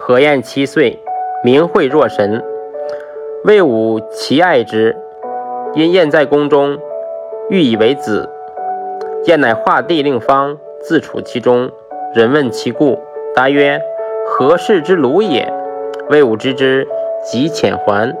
何晏七岁，名讳若神。魏武其爱之，因晏在宫中，欲以为子。晏乃画地令方，自处其中。人问其故，答曰：“何氏之鲁也。”魏武知之，即遣还。